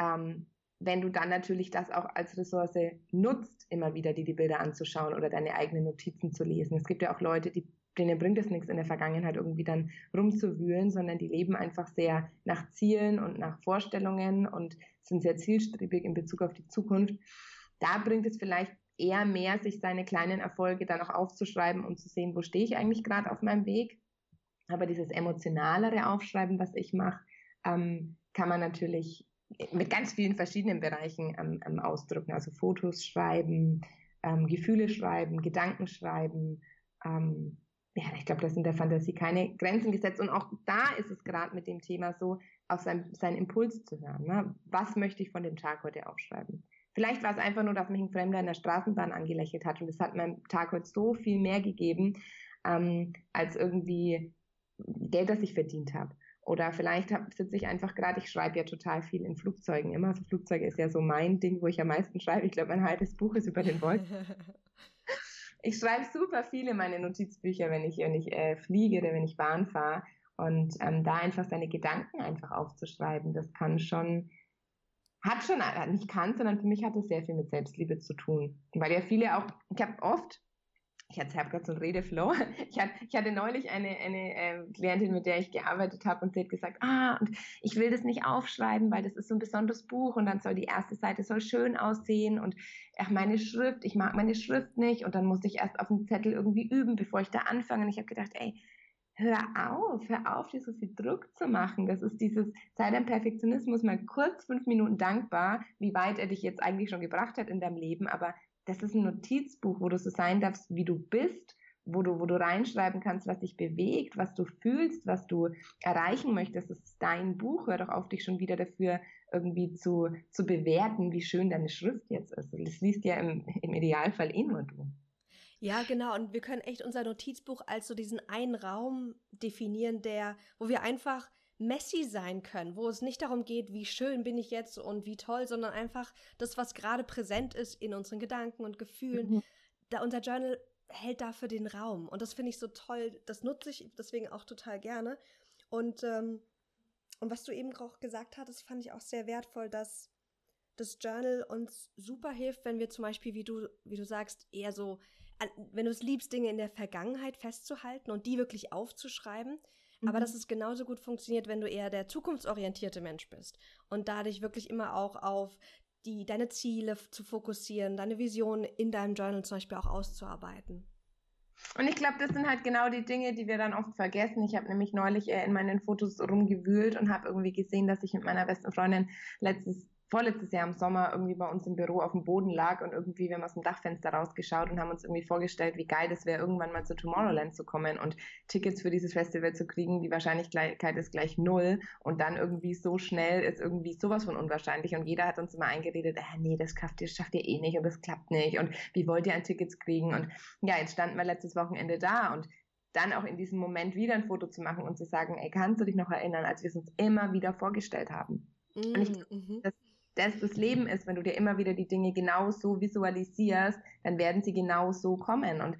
ähm, wenn du dann natürlich das auch als Ressource nutzt, immer wieder dir die Bilder anzuschauen oder deine eigenen Notizen zu lesen. Es gibt ja auch Leute, die, denen bringt es nichts in der Vergangenheit irgendwie dann rumzuwühlen, sondern die leben einfach sehr nach Zielen und nach Vorstellungen und sind sehr zielstrebig in Bezug auf die Zukunft. Da bringt es vielleicht eher mehr, sich seine kleinen Erfolge dann auch aufzuschreiben und zu sehen, wo stehe ich eigentlich gerade auf meinem Weg. Aber dieses emotionalere Aufschreiben, was ich mache, ähm, kann man natürlich mit ganz vielen verschiedenen Bereichen ähm, ähm, ausdrücken. Also Fotos schreiben, ähm, Gefühle schreiben, Gedanken schreiben. Ähm, ja, ich glaube, das sind der Fantasie keine Grenzen gesetzt. Und auch da ist es gerade mit dem Thema so, auf sein, seinen Impuls zu hören. Ne? Was möchte ich von dem Tag heute aufschreiben? Vielleicht war es einfach nur, dass mich ein Fremder in der Straßenbahn angelächelt hat und es hat meinem Tag heute so viel mehr gegeben, ähm, als irgendwie Geld, das ich verdient habe. Oder vielleicht sitze ich einfach gerade, ich schreibe ja total viel in Flugzeugen immer. Also Flugzeuge ist ja so mein Ding, wo ich am meisten schreibe. Ich glaube, mein halbes Buch ist über den Wolken. ich schreibe super viele meine Notizbücher, wenn ich, wenn ich äh, fliege oder wenn ich Bahn fahre. Und ähm, da einfach seine Gedanken einfach aufzuschreiben, das kann schon, hat schon, äh, nicht kann, sondern für mich hat es sehr viel mit Selbstliebe zu tun. Weil ja viele auch, ich habe oft ich habe gerade so einen Redeflow. Ich hatte, ich hatte neulich eine, eine äh, Klientin, mit der ich gearbeitet habe und sie hat gesagt, ah, und ich will das nicht aufschreiben, weil das ist so ein besonderes Buch und dann soll die erste Seite soll schön aussehen und ach, meine Schrift, ich mag meine Schrift nicht und dann muss ich erst auf dem Zettel irgendwie üben, bevor ich da anfange. Und ich habe gedacht, ey, hör auf, hör auf, dir so viel Druck zu machen. Das ist dieses, sei dein Perfektionismus mal kurz fünf Minuten dankbar, wie weit er dich jetzt eigentlich schon gebracht hat in deinem Leben, aber das ist ein Notizbuch, wo du so sein darfst, wie du bist, wo du, wo du reinschreiben kannst, was dich bewegt, was du fühlst, was du erreichen möchtest. Das ist dein Buch. Hör doch auf, dich schon wieder dafür irgendwie zu, zu bewerten, wie schön deine Schrift jetzt ist. Das liest ja im, im Idealfall eh nur du. Ja, genau. Und wir können echt unser Notizbuch als so diesen einen Raum definieren, der, wo wir einfach messy sein können, wo es nicht darum geht, wie schön bin ich jetzt und wie toll, sondern einfach das, was gerade präsent ist in unseren Gedanken und Gefühlen. Mhm. Da unser Journal hält dafür den Raum. Und das finde ich so toll. Das nutze ich deswegen auch total gerne. Und, ähm, und was du eben auch gesagt hattest, fand ich auch sehr wertvoll, dass das Journal uns super hilft, wenn wir zum Beispiel, wie du, wie du sagst, eher so wenn du es liebst, Dinge in der Vergangenheit festzuhalten und die wirklich aufzuschreiben. Mhm. Aber dass es genauso gut funktioniert, wenn du eher der zukunftsorientierte Mensch bist und dadurch wirklich immer auch auf die, deine Ziele zu fokussieren, deine Vision in deinem Journal zum Beispiel auch auszuarbeiten. Und ich glaube, das sind halt genau die Dinge, die wir dann oft vergessen. Ich habe nämlich neulich äh, in meinen Fotos rumgewühlt und habe irgendwie gesehen, dass ich mit meiner besten Freundin letztes vorletztes Jahr im Sommer irgendwie bei uns im Büro auf dem Boden lag und irgendwie wir haben aus dem Dachfenster rausgeschaut und haben uns irgendwie vorgestellt, wie geil das wäre, irgendwann mal zu Tomorrowland zu kommen und Tickets für dieses Festival zu kriegen. Die Wahrscheinlichkeit ist gleich null. Und dann irgendwie so schnell ist irgendwie sowas von unwahrscheinlich. Und jeder hat uns immer eingeredet, äh, nee, das schafft ihr, schafft ihr eh nicht und das klappt nicht. Und wie wollt ihr ein Tickets kriegen? Und ja, jetzt standen wir letztes Wochenende da. Und dann auch in diesem Moment wieder ein Foto zu machen und zu sagen, ey, kannst du dich noch erinnern, als wir es uns immer wieder vorgestellt haben? Und ich, mm, das das das Leben ist, wenn du dir immer wieder die Dinge genau so visualisierst, dann werden sie genau so kommen. Und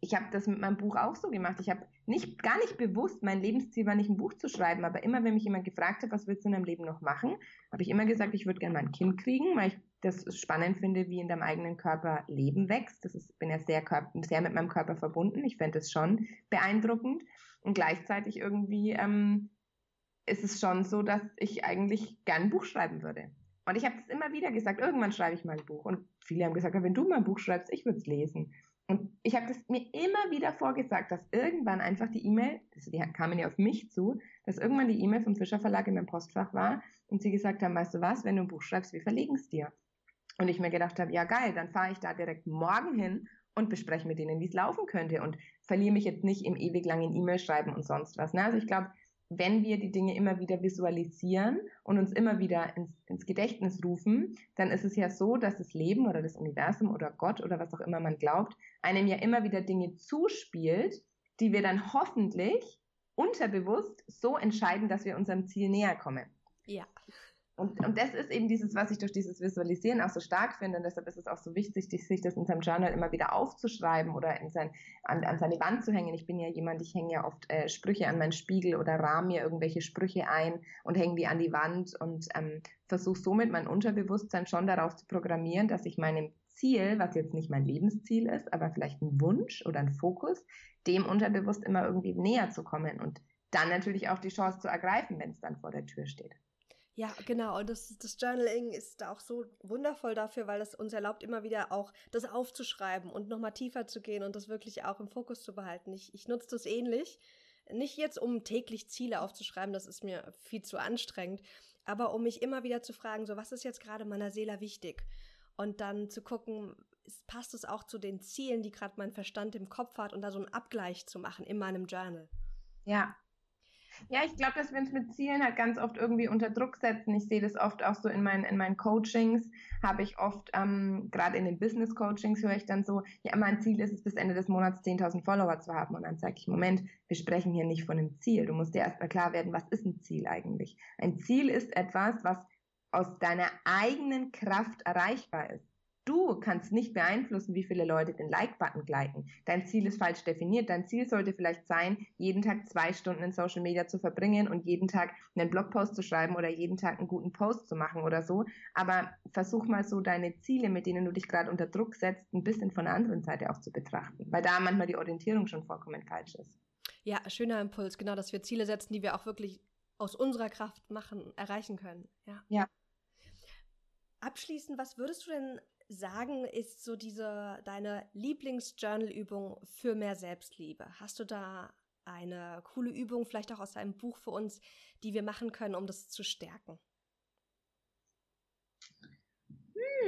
ich habe das mit meinem Buch auch so gemacht. Ich habe nicht gar nicht bewusst, mein Lebensziel war nicht ein Buch zu schreiben, aber immer wenn mich jemand gefragt hat, was willst du in deinem Leben noch machen, habe ich immer gesagt, ich würde gerne mein Kind kriegen, weil ich das spannend finde, wie in deinem eigenen Körper Leben wächst. Das ist, bin ja sehr, sehr mit meinem Körper verbunden. Ich fände das schon beeindruckend. Und gleichzeitig irgendwie ähm, ist es schon so, dass ich eigentlich gern ein Buch schreiben würde. Und ich habe das immer wieder gesagt, irgendwann schreibe ich mal ein Buch. Und viele haben gesagt, wenn du mal ein Buch schreibst, ich würde es lesen. Und ich habe das mir immer wieder vorgesagt, dass irgendwann einfach die E-Mail, also die kamen ja auf mich zu, dass irgendwann die E-Mail vom Fischer Verlag in meinem Postfach war und sie gesagt haben, weißt du was, wenn du ein Buch schreibst, wir verlegen es dir. Und ich mir gedacht habe, ja geil, dann fahre ich da direkt morgen hin und bespreche mit denen, wie es laufen könnte und verliere mich jetzt nicht im ewig langen E-Mail schreiben und sonst was. Ne? Also ich glaube, wenn wir die Dinge immer wieder visualisieren und uns immer wieder ins, ins, Gedächtnis rufen, dann ist es ja so, dass das Leben oder das Universum oder Gott oder was auch immer man glaubt, einem ja immer wieder Dinge zuspielt, die wir dann hoffentlich unterbewusst so entscheiden, dass wir unserem Ziel näher kommen. Ja. Und, und das ist eben dieses, was ich durch dieses Visualisieren auch so stark finde. Und deshalb ist es auch so wichtig, sich das in seinem Journal immer wieder aufzuschreiben oder in sein, an, an seine Wand zu hängen. Ich bin ja jemand, ich hänge ja oft äh, Sprüche an meinen Spiegel oder rahme mir irgendwelche Sprüche ein und hänge die an die Wand und ähm, versuche somit mein Unterbewusstsein schon darauf zu programmieren, dass ich meinem Ziel, was jetzt nicht mein Lebensziel ist, aber vielleicht ein Wunsch oder ein Fokus, dem unterbewusst immer irgendwie näher zu kommen und dann natürlich auch die Chance zu ergreifen, wenn es dann vor der Tür steht. Ja, genau. Und das, das Journaling ist auch so wundervoll dafür, weil es uns erlaubt, immer wieder auch das aufzuschreiben und nochmal tiefer zu gehen und das wirklich auch im Fokus zu behalten. Ich, ich nutze das ähnlich. Nicht jetzt, um täglich Ziele aufzuschreiben, das ist mir viel zu anstrengend, aber um mich immer wieder zu fragen, so was ist jetzt gerade meiner Seele wichtig? Und dann zu gucken, passt es auch zu den Zielen, die gerade mein Verstand im Kopf hat und da so einen Abgleich zu machen in meinem Journal. Ja, ja, ich glaube, dass wir uns mit Zielen halt ganz oft irgendwie unter Druck setzen. Ich sehe das oft auch so in meinen, in meinen Coachings, habe ich oft, ähm, gerade in den Business Coachings höre ich dann so, ja, mein Ziel ist es, bis Ende des Monats 10.000 Follower zu haben. Und dann sage ich, Moment, wir sprechen hier nicht von einem Ziel. Du musst dir erstmal klar werden, was ist ein Ziel eigentlich? Ein Ziel ist etwas, was aus deiner eigenen Kraft erreichbar ist. Du kannst nicht beeinflussen, wie viele Leute den Like-Button gleiten. Dein Ziel ist falsch definiert. Dein Ziel sollte vielleicht sein, jeden Tag zwei Stunden in Social Media zu verbringen und jeden Tag einen Blogpost zu schreiben oder jeden Tag einen guten Post zu machen oder so. Aber versuch mal so deine Ziele, mit denen du dich gerade unter Druck setzt, ein bisschen von der anderen Seite auch zu betrachten, weil da manchmal die Orientierung schon vollkommen falsch ist. Ja, schöner Impuls, genau, dass wir Ziele setzen, die wir auch wirklich aus unserer Kraft machen, erreichen können. Ja. ja. Abschließend, was würdest du denn sagen, ist so diese deine Lieblingsjournal-Übung für mehr Selbstliebe? Hast du da eine coole Übung, vielleicht auch aus deinem Buch für uns, die wir machen können, um das zu stärken?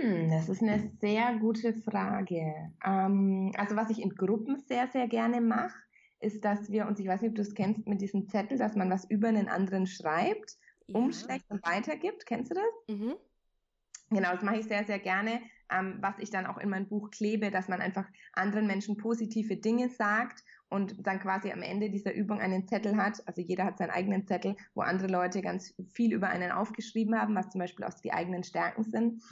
Hm, das ist eine sehr gute Frage. Ähm, also was ich in Gruppen sehr, sehr gerne mache, ist, dass wir uns, ich weiß nicht, ob du es kennst, mit diesem Zettel, dass man was über einen anderen schreibt, ja. umschlägt und weitergibt. Kennst du das? Mhm. Genau, das mache ich sehr, sehr gerne, ähm, was ich dann auch in mein Buch klebe, dass man einfach anderen Menschen positive Dinge sagt und dann quasi am Ende dieser Übung einen Zettel hat, also jeder hat seinen eigenen Zettel, wo andere Leute ganz viel über einen aufgeschrieben haben, was zum Beispiel auch die eigenen Stärken sind.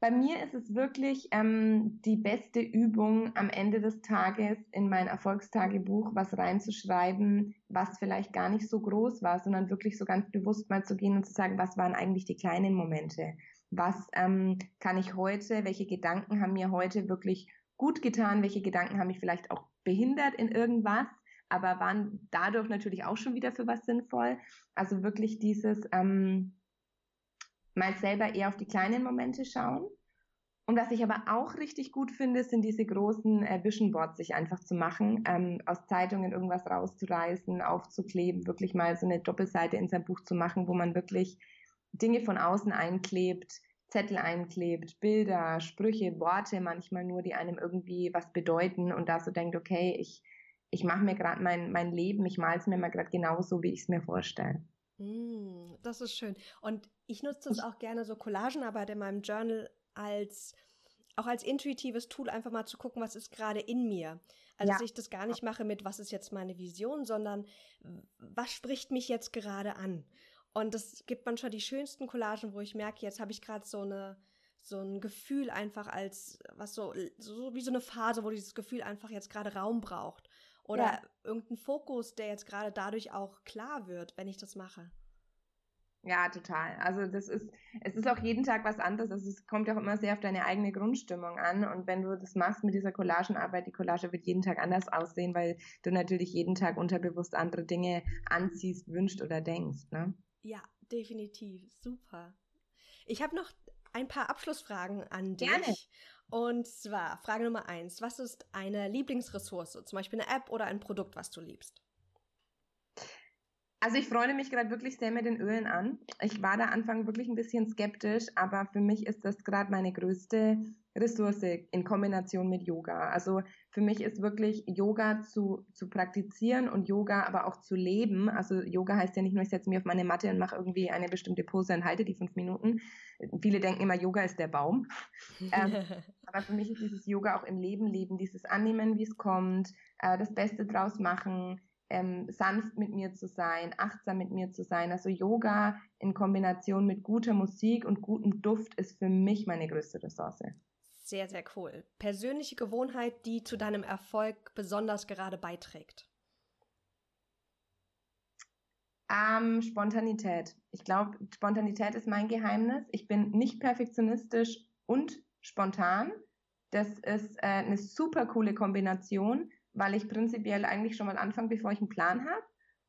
Bei mir ist es wirklich ähm, die beste Übung am Ende des Tages in mein Erfolgstagebuch was reinzuschreiben, was vielleicht gar nicht so groß war, sondern wirklich so ganz bewusst mal zu gehen und zu sagen, was waren eigentlich die kleinen Momente? Was ähm, kann ich heute, welche Gedanken haben mir heute wirklich gut getan, welche Gedanken haben mich vielleicht auch behindert in irgendwas, aber waren dadurch natürlich auch schon wieder für was sinnvoll. Also wirklich dieses, ähm, mal selber eher auf die kleinen Momente schauen. Und was ich aber auch richtig gut finde, sind diese großen äh, Vision Boards sich einfach zu machen, ähm, aus Zeitungen irgendwas rauszureißen, aufzukleben, wirklich mal so eine Doppelseite in sein Buch zu machen, wo man wirklich Dinge von außen einklebt, Zettel einklebt, Bilder, Sprüche, Worte manchmal nur, die einem irgendwie was bedeuten und da so denkt, okay, ich, ich mache mir gerade mein, mein Leben, ich male es mir mal gerade genauso, wie ich es mir vorstelle. Mm, das ist schön. Und ich nutze das auch gerne so Collagenarbeit in meinem Journal als auch als intuitives Tool einfach mal zu gucken, was ist gerade in mir. Also ja. dass ich das gar nicht mache mit, was ist jetzt meine Vision, sondern was spricht mich jetzt gerade an. Und das gibt manchmal die schönsten Collagen, wo ich merke, jetzt habe ich gerade so eine so ein Gefühl einfach als was so so wie so eine Phase, wo dieses Gefühl einfach jetzt gerade Raum braucht oder ja. irgendein Fokus, der jetzt gerade dadurch auch klar wird, wenn ich das mache. Ja, total. Also das ist, es ist auch jeden Tag was anderes. Also es kommt ja auch immer sehr auf deine eigene Grundstimmung an. Und wenn du das machst mit dieser Collagenarbeit, die Collage wird jeden Tag anders aussehen, weil du natürlich jeden Tag unterbewusst andere Dinge anziehst, wünscht oder denkst. Ne? Ja, definitiv. Super. Ich habe noch ein paar Abschlussfragen an dich. Gerne. Und zwar Frage Nummer eins. Was ist eine Lieblingsressource? Zum Beispiel eine App oder ein Produkt, was du liebst? Also ich freue mich gerade wirklich sehr mit den Ölen an. Ich war da Anfang wirklich ein bisschen skeptisch, aber für mich ist das gerade meine größte Ressource in Kombination mit Yoga. Also für mich ist wirklich Yoga zu, zu praktizieren und Yoga aber auch zu leben. Also Yoga heißt ja nicht nur, ich setze mich auf meine Matte und mache irgendwie eine bestimmte Pose und halte die fünf Minuten. Viele denken immer, Yoga ist der Baum. ähm, aber für mich ist dieses Yoga auch im Leben leben, dieses Annehmen, wie es kommt, äh, das Beste draus machen, ähm, sanft mit mir zu sein, achtsam mit mir zu sein. Also Yoga in Kombination mit guter Musik und gutem Duft ist für mich meine größte Ressource. Sehr, sehr cool. Persönliche Gewohnheit, die zu deinem Erfolg besonders gerade beiträgt. Ähm, Spontanität. Ich glaube, Spontanität ist mein Geheimnis. Ich bin nicht perfektionistisch und spontan. Das ist äh, eine super coole Kombination weil ich prinzipiell eigentlich schon mal anfange, bevor ich einen Plan habe.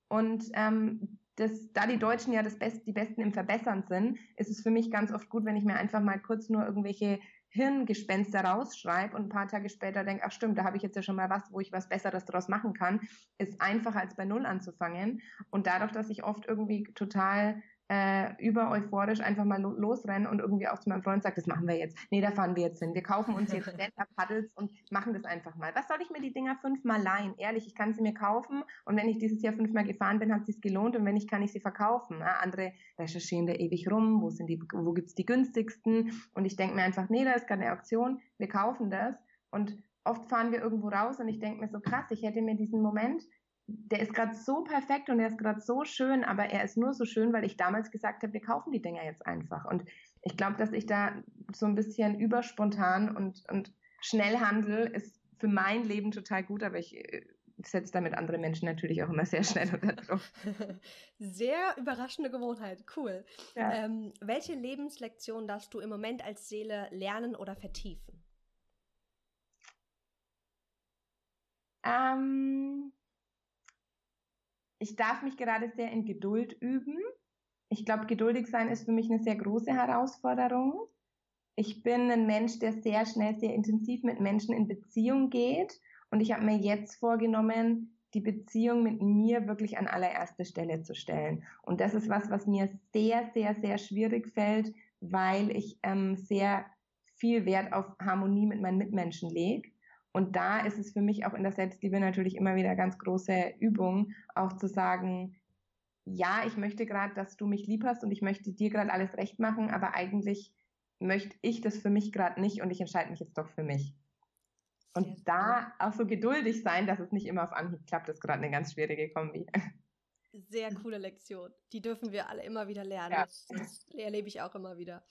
Und ähm, das, da die Deutschen ja das Best, die Besten im Verbessern sind, ist es für mich ganz oft gut, wenn ich mir einfach mal kurz nur irgendwelche Hirngespenster rausschreibe und ein paar Tage später denke, ach stimmt, da habe ich jetzt ja schon mal was, wo ich was Besseres daraus machen kann, ist einfacher als bei Null anzufangen. Und dadurch, dass ich oft irgendwie total äh, über euphorisch einfach mal lo losrennen und irgendwie auch zu meinem Freund sagt, das machen wir jetzt. Nee, da fahren wir jetzt hin. Wir kaufen uns jetzt Stand-Up-Paddles und machen das einfach mal. Was soll ich mir die Dinger fünfmal leihen? Ehrlich, ich kann sie mir kaufen und wenn ich dieses Jahr fünfmal gefahren bin, hat sich's gelohnt und wenn nicht, kann ich sie verkaufen. Ja, andere recherchieren da ewig rum, wo sind die, wo gibt's die günstigsten und ich denke mir einfach, nee, da ist keine Auktion, wir kaufen das und oft fahren wir irgendwo raus und ich denke mir so krass, ich hätte mir diesen Moment der ist gerade so perfekt und er ist gerade so schön, aber er ist nur so schön, weil ich damals gesagt habe, wir kaufen die Dinger jetzt einfach. Und ich glaube, dass ich da so ein bisschen überspontan und, und schnell handel, ist für mein Leben total gut, aber ich äh, setze damit andere Menschen natürlich auch immer sehr schnell unter Druck. Sehr überraschende Gewohnheit, cool. Ja. Ähm, welche Lebenslektion darfst du im Moment als Seele lernen oder vertiefen? Ähm, ich darf mich gerade sehr in Geduld üben. Ich glaube, geduldig sein ist für mich eine sehr große Herausforderung. Ich bin ein Mensch, der sehr schnell, sehr intensiv mit Menschen in Beziehung geht. Und ich habe mir jetzt vorgenommen, die Beziehung mit mir wirklich an allererste Stelle zu stellen. Und das ist was, was mir sehr, sehr, sehr schwierig fällt, weil ich ähm, sehr viel Wert auf Harmonie mit meinen Mitmenschen lege. Und da ist es für mich auch in der Selbstliebe natürlich immer wieder ganz große Übung, auch zu sagen, ja, ich möchte gerade, dass du mich lieb hast und ich möchte dir gerade alles recht machen, aber eigentlich möchte ich das für mich gerade nicht und ich entscheide mich jetzt doch für mich. Und Sehr da auch so geduldig sein, dass es nicht immer auf Anhieb klappt, ist gerade eine ganz schwierige Kombi. Sehr coole Lektion. Die dürfen wir alle immer wieder lernen. Ja. Das erlebe ich auch immer wieder.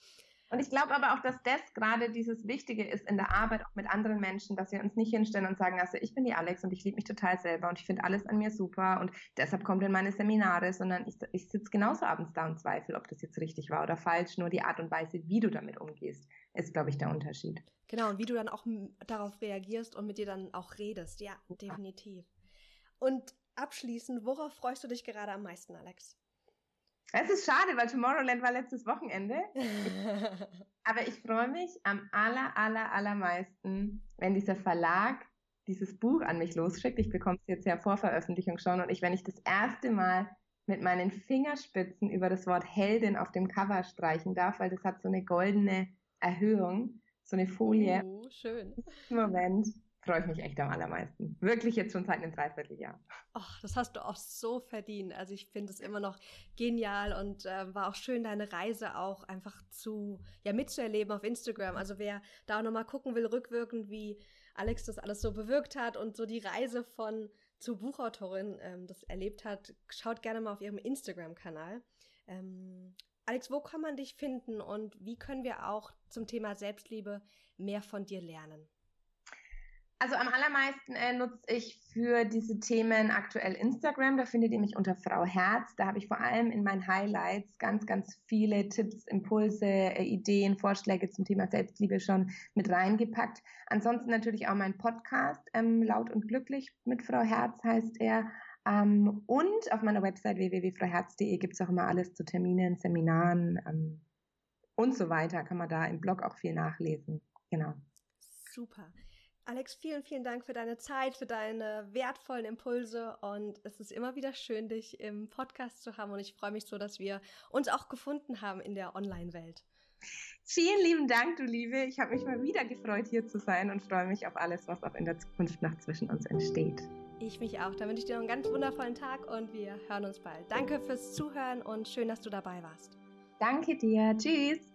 Und ich glaube aber auch, dass das gerade dieses Wichtige ist in der Arbeit auch mit anderen Menschen, dass wir uns nicht hinstellen und sagen, also ich bin die Alex und ich liebe mich total selber und ich finde alles an mir super und deshalb kommt in meine Seminare, sondern ich, ich sitze genauso abends da und zweifle, ob das jetzt richtig war oder falsch. Nur die Art und Weise, wie du damit umgehst, ist, glaube ich, der Unterschied. Genau, und wie du dann auch darauf reagierst und mit dir dann auch redest. Ja, definitiv. Und abschließend, worauf freust du dich gerade am meisten, Alex? Es ist schade, weil Tomorrowland war letztes Wochenende. Aber ich freue mich am aller, aller, allermeisten, wenn dieser Verlag dieses Buch an mich losschickt. Ich bekomme es jetzt ja vor Veröffentlichung schon und ich, wenn ich das erste Mal mit meinen Fingerspitzen über das Wort Heldin auf dem Cover streichen darf, weil das hat so eine goldene Erhöhung, so eine Folie. Oh, schön. Moment freue ich mich echt am allermeisten. Wirklich jetzt schon seit einem Dreivierteljahr. Ach, das hast du auch so verdient. Also ich finde es immer noch genial und äh, war auch schön, deine Reise auch einfach zu, ja, mitzuerleben auf Instagram. Also wer da auch nochmal gucken will, rückwirkend, wie Alex das alles so bewirkt hat und so die Reise von zur Buchautorin ähm, das erlebt hat, schaut gerne mal auf ihrem Instagram-Kanal. Ähm, Alex, wo kann man dich finden und wie können wir auch zum Thema Selbstliebe mehr von dir lernen? Also am allermeisten äh, nutze ich für diese Themen aktuell Instagram. Da findet ihr mich unter Frau Herz. Da habe ich vor allem in meinen Highlights ganz, ganz viele Tipps, Impulse, äh, Ideen, Vorschläge zum Thema Selbstliebe schon mit reingepackt. Ansonsten natürlich auch mein Podcast, ähm, Laut und Glücklich mit Frau Herz heißt er. Ähm, und auf meiner Website www.frauherz.de gibt es auch immer alles zu Terminen, Seminaren ähm, und so weiter. Kann man da im Blog auch viel nachlesen. Genau. Super. Alex, vielen, vielen Dank für deine Zeit, für deine wertvollen Impulse und es ist immer wieder schön, dich im Podcast zu haben und ich freue mich so, dass wir uns auch gefunden haben in der Online-Welt. Vielen lieben Dank, du Liebe. Ich habe mich mal wieder gefreut, hier zu sein und freue mich auf alles, was auch in der Zukunft noch zwischen uns entsteht. Ich mich auch. Dann wünsche ich dir noch einen ganz wundervollen Tag und wir hören uns bald. Danke fürs Zuhören und schön, dass du dabei warst. Danke dir. Tschüss.